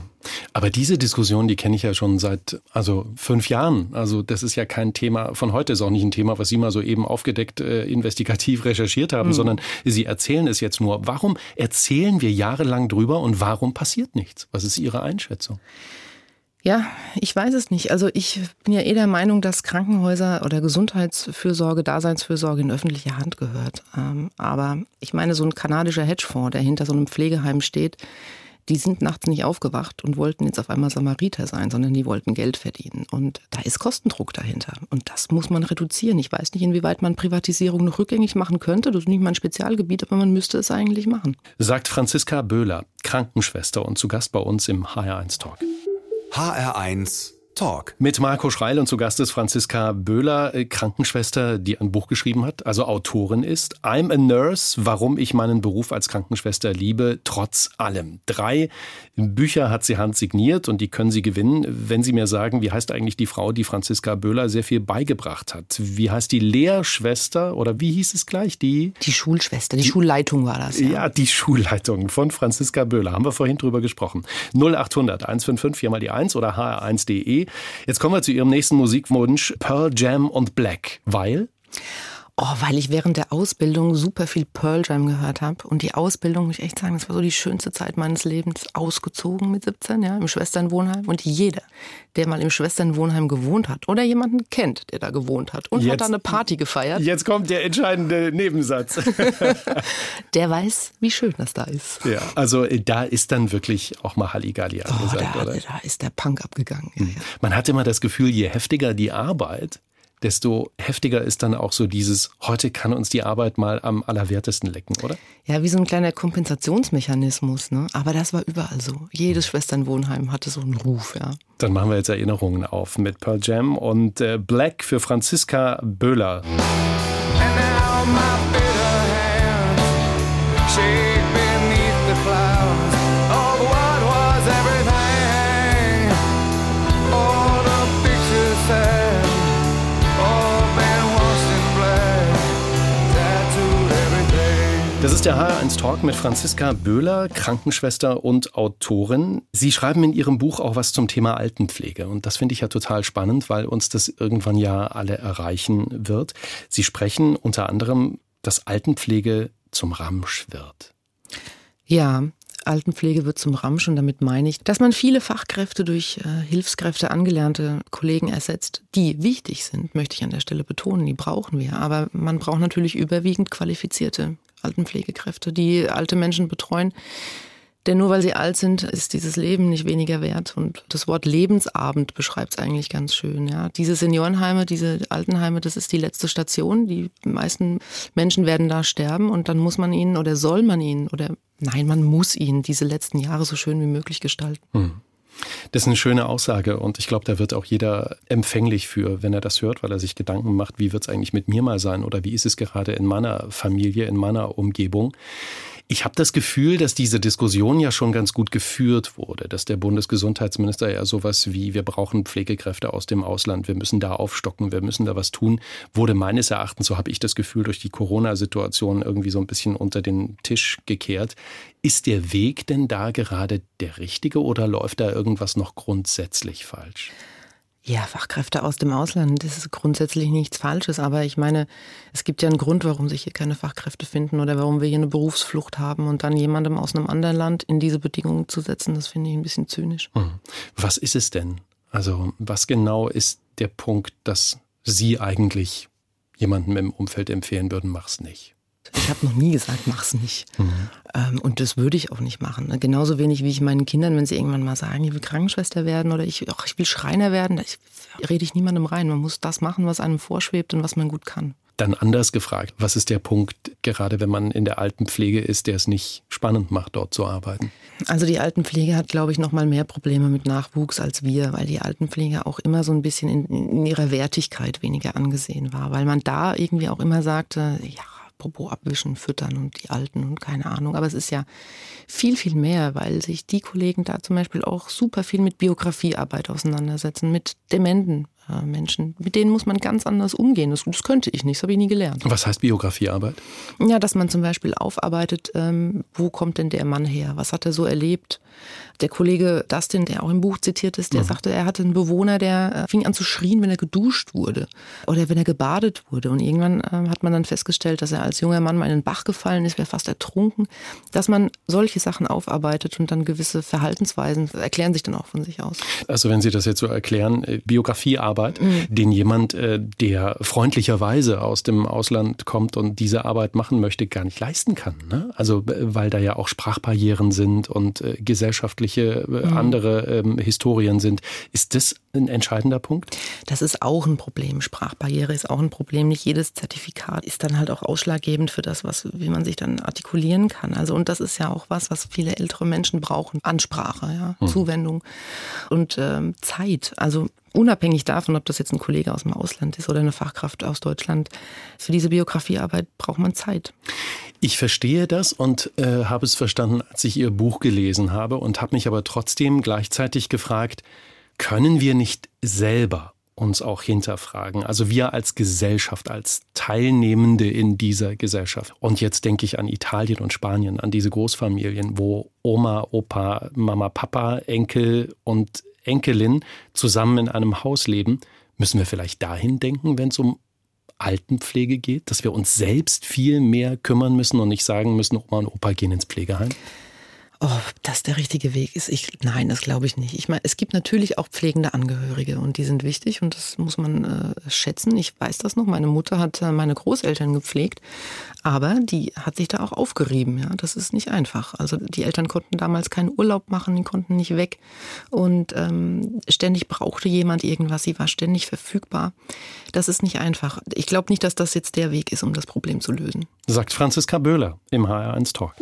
Aber diese Diskussion, die kenne ich ja schon seit also fünf Jahren. Also das ist ja kein Thema von heute, ist auch nicht ein Thema, was Sie mal so eben aufgedeckt äh, investigativ recherchiert haben, sondern Sie erzählen es jetzt nur. Warum erzählen wir jahrelang drüber und warum passiert nichts? Was ist Ihre Einschätzung? Ja, ich weiß es nicht. Also ich bin ja eh der Meinung, dass Krankenhäuser oder Gesundheitsfürsorge, Daseinsfürsorge in öffentliche Hand gehört. Ähm, aber ich meine, so ein kanadischer Hedgefonds, der hinter so einem Pflegeheim steht, die sind nachts nicht aufgewacht und wollten jetzt auf einmal Samariter sein, sondern die wollten Geld verdienen. Und da ist Kostendruck dahinter. Und das muss man reduzieren. Ich weiß nicht, inwieweit man Privatisierung noch rückgängig machen könnte. Das ist nicht mein Spezialgebiet, aber man müsste es eigentlich machen. Sagt Franziska Böhler, Krankenschwester und zu Gast bei uns im HR1 Talk. HR1 Talk. Mit Marco Schreil und zu Gast ist Franziska Böhler, äh, Krankenschwester, die ein Buch geschrieben hat, also Autorin ist. I'm a Nurse, warum ich meinen Beruf als Krankenschwester liebe, trotz allem. Drei Bücher hat sie handsigniert und die können Sie gewinnen, wenn Sie mir sagen, wie heißt eigentlich die Frau, die Franziska Böhler sehr viel beigebracht hat. Wie heißt die Lehrschwester oder wie hieß es gleich? Die Die Schulschwester, die, Schulleitung war das. ja, die Schulleitung von Franziska Böhler. Haben wir vorhin drüber gesprochen. 0800 155 4 mal die 1 oder hr1.de. Jetzt kommen wir zu Ihrem nächsten Musikwunsch. Pearl Jam und Black. Weil? Oh, weil ich während der Ausbildung super viel Pearl Jam gehört habe. Und die Ausbildung, muss ich echt sagen, das war so die schönste Zeit meines Lebens. Ausgezogen mit 17, ja, im Schwesternwohnheim. Und jeder, der mal im Schwesternwohnheim gewohnt hat oder jemanden kennt, der da gewohnt hat und Jetzt- hat da eine Party gefeiert, Jetzt kommt der entscheidende Nebensatz. (laughs) der weiß, wie schön das da ist. ja, also äh, da ist dann wirklich auch mal Halligalli Oh, angesagt, da, oder? da ist der Punk abgegangen. Ja, ja. Man hat immer das Gefühl, je heftiger die Arbeit, desto heftiger ist dann auch so dieses, heute kann uns die Arbeit mal am allerwertesten lecken, oder? ja, wie so ein kleiner Kompensationsmechanismus. Ne? Aber das war überall so. Jedes Schwesternwohnheim hatte so einen Ruf. Ja. Dann machen wir jetzt Erinnerungen auf mit Pearl Jam und äh, Black für Franziska Böhler. And now my Das ist der HR1 Talk mit Franziska Böhler, Krankenschwester und Autorin. Sie schreiben in Ihrem Buch auch was zum Thema Altenpflege. Und das finde ich ja total spannend, weil uns das irgendwann ja alle erreichen wird. Sie sprechen unter anderem, dass Altenpflege zum Ramsch wird. Ja, Altenpflege wird zum Ramsch und damit meine ich, dass man viele Fachkräfte durch äh, Hilfskräfte, angelernte Kollegen ersetzt, die wichtig sind, möchte ich an der Stelle betonen, die brauchen wir. Aber man braucht natürlich überwiegend qualifizierte Altenpflegekräfte, die alte Menschen betreuen. Denn nur weil sie alt sind, ist dieses Leben nicht weniger wert. Und das Wort Lebensabend beschreibt es eigentlich ganz schön. Ja. Diese Seniorenheime, diese Altenheime, das ist die letzte Station. Die meisten Menschen werden da sterben und dann muss man ihnen oder soll man ihnen oder nein, man muss ihnen diese letzten Jahre so schön wie möglich gestalten. Das ist eine schöne Aussage und ich glaube, da wird auch jeder empfänglich für, wenn er das hört, weil er sich Gedanken macht, wie wird es eigentlich mit mir mal sein oder wie ist es gerade in meiner Familie, in meiner Umgebung. Ich habe das Gefühl, dass diese Diskussion ja schon ganz gut geführt wurde, dass der Bundesgesundheitsminister ja sowas wie, wir brauchen Pflegekräfte aus dem Ausland, wir müssen da aufstocken, wir müssen da was tun, wurde meines Erachtens, so habe ich das Gefühl, durch die Corona-Situation irgendwie so ein bisschen unter den Tisch gekehrt. Ist der Weg denn da gerade der richtige oder läuft da irgendwas noch grundsätzlich falsch? Ja, Fachkräfte aus dem Ausland, das ist grundsätzlich nichts Falsches. Aber ich meine, es gibt ja einen Grund, warum sich hier keine Fachkräfte finden oder warum wir hier eine Berufsflucht haben und dann jemandem aus einem anderen Land in diese Bedingungen zu setzen, das finde ich ein bisschen zynisch. Mhm. Was ist es denn? Also, was genau ist der Punkt, dass Sie eigentlich jemandem im Umfeld empfehlen würden, mach's nicht? Ich habe noch nie gesagt, mach's nicht. Ähm, und das würde ich auch nicht machen. ne? Genauso wenig wie ich meinen Kindern, wenn sie irgendwann mal sagen, ich will Krankenschwester werden oder ich, ach, ich will Schreiner werden, ich, rede ich niemandem rein. Man muss das machen, was einem vorschwebt und was man gut kann. Dann anders gefragt, was ist der Punkt, gerade wenn man in der Altenpflege ist, der es nicht spannend macht, dort zu arbeiten? Also die Altenpflege hat, glaube ich, noch mal mehr Probleme mit Nachwuchs als wir, weil die Altenpflege auch immer so ein bisschen in, in ihrer Wertigkeit weniger angesehen war, weil man da irgendwie auch immer sagte, ja, Popo abwischen, füttern und die Alten und keine Ahnung. Aber es ist ja viel, viel mehr, weil sich die Kollegen da zum Beispiel auch super viel mit Biografiearbeit auseinandersetzen, mit dementen äh, Menschen. Mit denen muss man ganz anders umgehen. Das, das könnte ich nicht, das habe ich nie gelernt. Was heißt Biografiearbeit? Ja, dass man zum Beispiel aufarbeitet, ähm, wo kommt denn der Mann her? Was hat er so erlebt? Der Kollege Dustin, der auch im Buch zitiert ist, der sagte, er hatte einen Bewohner, der äh, fing an zu schrien, wenn er geduscht wurde oder wenn er gebadet wurde. Und irgendwann ähm, hat man dann festgestellt, dass er als junger Mann mal in den Bach gefallen ist, wäre fast ertrunken. Dass man solche Sachen aufarbeitet und dann gewisse Verhaltensweisen erklären sich dann auch von sich aus. Also wenn Sie das jetzt so erklären, äh, Biografiearbeit, den jemand, äh, der freundlicherweise aus dem Ausland kommt und diese Arbeit machen möchte, gar nicht leisten kann. Ne? Also äh, weil da ja auch Sprachbarrieren sind und äh, gesellschaftliche äh, andere ähm, Historien sind. Ist das ein entscheidender Punkt? Das ist auch ein Problem. Sprachbarriere ist auch ein Problem. Nicht jedes Zertifikat ist dann halt auch ausschlaggebend für das, was, wie man sich dann artikulieren kann. Also, und das ist ja auch was, was viele ältere Menschen brauchen. Ansprache, ja, Zuwendung und ähm, Zeit. Also, unabhängig davon, ob das jetzt ein Kollege aus dem Ausland ist oder eine Fachkraft aus Deutschland, für diese Biografiearbeit braucht man Zeit. Ich verstehe das und äh, habe es verstanden, als ich Ihr Buch gelesen habe und habe mich aber trotzdem gleichzeitig gefragt, können wir nicht selber uns auch hinterfragen? Also wir als Gesellschaft, als Teilnehmende in dieser Gesellschaft. Und jetzt denke ich an Italien und Spanien, an diese Großfamilien, wo Oma, Opa, Mama, Papa, Enkel und Enkelin zusammen in einem Haus leben. Müssen wir vielleicht dahin denken, wenn es um Altenpflege geht, dass wir uns selbst viel mehr kümmern müssen und nicht sagen müssen, Oma und Opa gehen ins Pflegeheim? Ob das der richtige Weg ist? Ich, nein, das glaube ich nicht. Ich meine, es gibt natürlich auch pflegende Angehörige und die sind wichtig und das muss man äh, schätzen. Ich weiß das noch. Meine Mutter hat äh, meine Großeltern gepflegt, aber die hat sich da auch aufgerieben. Ja, das ist nicht einfach. Also die Eltern konnten damals keinen Urlaub machen, die konnten nicht weg und ähm, ständig brauchte jemand irgendwas. Sie war ständig verfügbar. Das ist nicht einfach. Ich glaube nicht, dass das jetzt der Weg ist, um das Problem zu lösen. Sagt Franziska Böhler im HR1 Talk.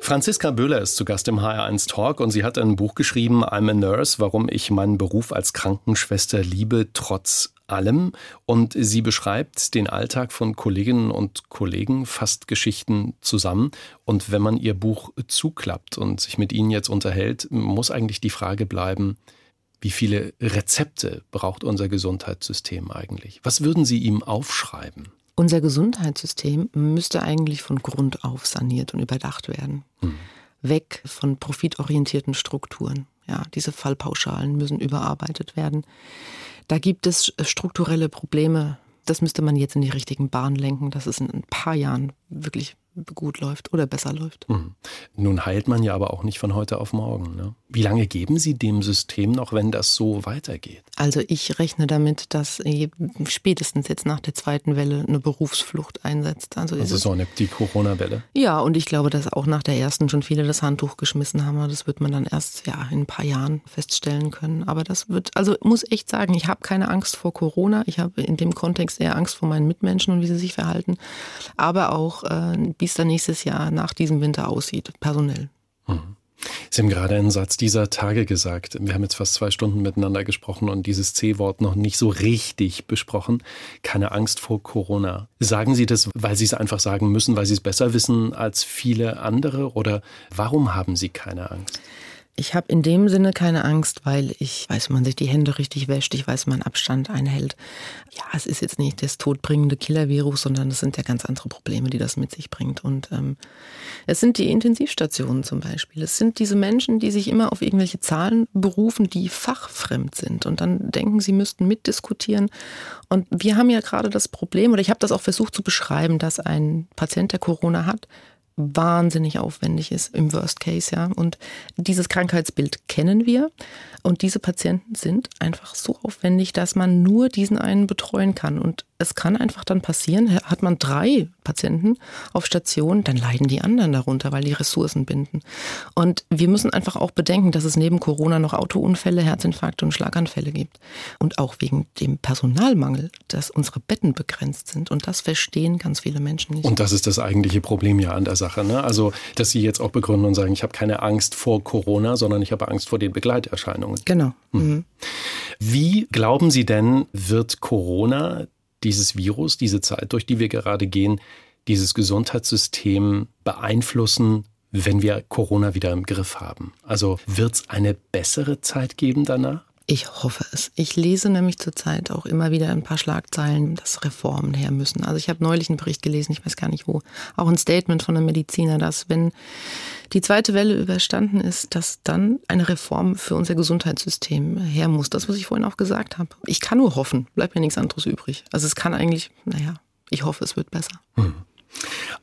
Franziska Böhler ist zu Gast im HR1 Talk und sie hat ein Buch geschrieben, I'm a Nurse, warum ich meinen Beruf als Krankenschwester liebe, trotz allem. Und sie beschreibt den Alltag von Kolleginnen und Kollegen, fasst Geschichten zusammen. Und wenn man ihr Buch zuklappt und sich mit ihnen jetzt unterhält, muss eigentlich die Frage bleiben, wie viele Rezepte braucht unser Gesundheitssystem eigentlich? Was würden Sie ihm aufschreiben? Unser Gesundheitssystem müsste eigentlich von Grund auf saniert und überdacht werden. Weg von profitorientierten Strukturen. Ja, diese Fallpauschalen müssen überarbeitet werden. Da gibt es strukturelle Probleme. Das müsste man jetzt in die richtigen Bahnen lenken, dass es in ein paar Jahren wirklich gut läuft oder besser läuft. Mhm. Nun heilt man ja aber auch nicht von heute auf morgen. Ne? Wie lange geben Sie dem System noch, wenn das so weitergeht? Also ich rechne damit, dass spätestens jetzt nach der zweiten Welle eine Berufsflucht einsetzt. Also, Also so eine, die Corona-Welle. Ja, und ich glaube, dass auch nach der ersten schon viele das Handtuch geschmissen haben. Das wird man dann erst ja, in ein paar Jahren feststellen können. Aber das wird, also ich muss echt sagen, ich habe keine Angst vor Corona. Ich habe in dem Kontext eher Angst vor meinen Mitmenschen und wie sie sich verhalten. Aber auch, äh, es dann nächstes Jahr nach diesem Winter aussieht, personell. Sie haben gerade einen Satz dieser Tage gesagt. Wir haben jetzt fast zwei Stunden miteinander gesprochen und dieses C-Wort noch nicht so richtig besprochen. Keine Angst vor Corona. Sagen Sie das, weil Sie es einfach sagen müssen, weil Sie es besser wissen als viele andere? Oder warum haben Sie keine Angst? Ich habe in dem Sinne keine Angst, weil ich weiß, man sich die Hände richtig wäscht, ich weiß, man Abstand einhält. Ja, es ist jetzt nicht das todbringende Killer-Virus, sondern es sind ja ganz andere Probleme, die das mit sich bringt. Und ähm, es sind die Intensivstationen zum Beispiel. Es sind diese Menschen, die sich immer auf irgendwelche Zahlen berufen, die fachfremd sind und dann denken, sie müssten mitdiskutieren. Und wir haben ja gerade das Problem, oder ich habe das auch versucht zu beschreiben, dass ein Patient, der Corona hat, wahnsinnig aufwendig ist im Worst Case, ja. Und dieses Krankheitsbild kennen wir. Und diese Patienten sind einfach so aufwendig, dass man nur diesen einen betreuen kann. Und es kann einfach dann passieren, hat man drei Patienten auf Station, dann leiden die anderen darunter, weil die Ressourcen binden. Und wir müssen einfach auch bedenken, dass es neben Corona noch Autounfälle, Herzinfarkte und Schlaganfälle gibt. Und auch wegen dem Personalmangel, dass unsere Betten begrenzt sind. Und das verstehen ganz viele Menschen nicht. Und das ist das eigentliche Problem ja an der Sache. Ne? Also, dass Sie jetzt auch begründen und sagen, ich habe keine Angst vor Corona, sondern ich habe Angst vor den Begleiterscheinungen. Genau. Mhm. Wie glauben Sie denn, wird Corona, dieses Virus, diese Zeit, durch die wir gerade gehen, dieses Gesundheitssystem beeinflussen, wenn wir Corona wieder im Griff haben? Also wird es eine bessere Zeit geben danach? Ich hoffe es. Ich lese nämlich zurzeit auch immer wieder ein paar Schlagzeilen, dass Reformen her müssen. Also ich habe neulich einen Bericht gelesen, ich weiß gar nicht wo, auch ein Statement von einem Mediziner, dass wenn die zweite Welle überstanden ist, dass dann eine Reform für unser Gesundheitssystem her muss. Das, was ich vorhin auch gesagt habe. Ich kann nur hoffen, bleibt mir nichts anderes übrig. Also es kann eigentlich, naja, ich hoffe, es wird besser.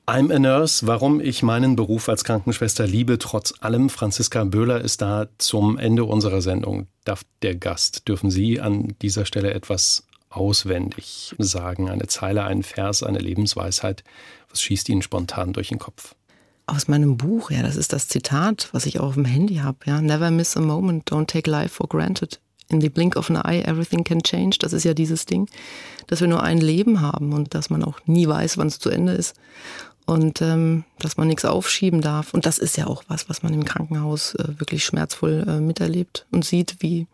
I'm a Nurse, warum ich meinen Beruf als Krankenschwester liebe, trotz allem. Franziska Böhler ist da zum Ende unserer Sendung. Darf der Gast, dürfen Sie an dieser Stelle etwas auswendig sagen? Eine Zeile, einen Vers, eine Lebensweisheit. Was schießt Ihnen spontan durch den Kopf? Aus meinem Buch, ja, das ist das Zitat, was ich auch auf dem Handy habe. Ja. Never miss a moment, don't take life for granted. In the blink of an eye, everything can change. Das ist ja dieses Ding, dass wir nur ein Leben haben und dass man auch nie weiß, wann es zu Ende ist. Und ähm, dass man nichts aufschieben darf. Und das ist ja auch was, was man im Krankenhaus äh, wirklich schmerzvoll äh, miterlebt und sieht, wie,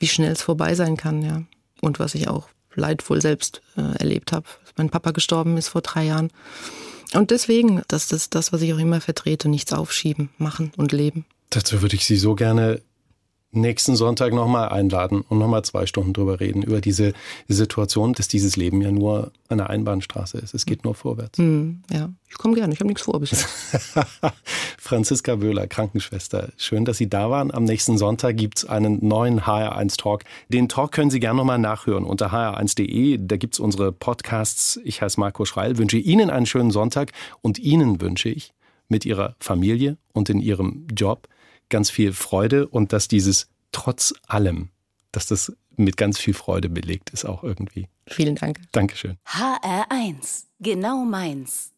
wie schnell es vorbei sein kann, ja. Und was ich auch leidvoll selbst äh, erlebt habe. Mein Papa gestorben ist vor drei Jahren. Und deswegen, das ist das, was ich auch immer vertrete, nichts aufschieben, machen und leben. Dazu würde ich Sie so gerne nächsten Sonntag nochmal einladen und nochmal zwei Stunden drüber reden, über diese Situation, dass dieses Leben ja nur eine Einbahnstraße ist. Es geht nur vorwärts. Hm, ja, ich komme gerne, ich habe nichts vor bisher. (laughs) Franziska Böhler, Krankenschwester. Schön, dass Sie da waren. Am nächsten Sonntag gibt's einen neuen HR1 Talk. Den Talk können Sie gerne nochmal nachhören unter hr1.de. Da gibt's unsere Podcasts. Ich heiße Marco Schreil, wünsche Ihnen einen schönen Sonntag und Ihnen wünsche ich mit Ihrer Familie und in Ihrem Job ganz viel Freude und dass dieses trotz allem, dass das mit ganz viel Freude belegt ist auch irgendwie. Vielen Dank. Dankeschön. HR1. Genau meins.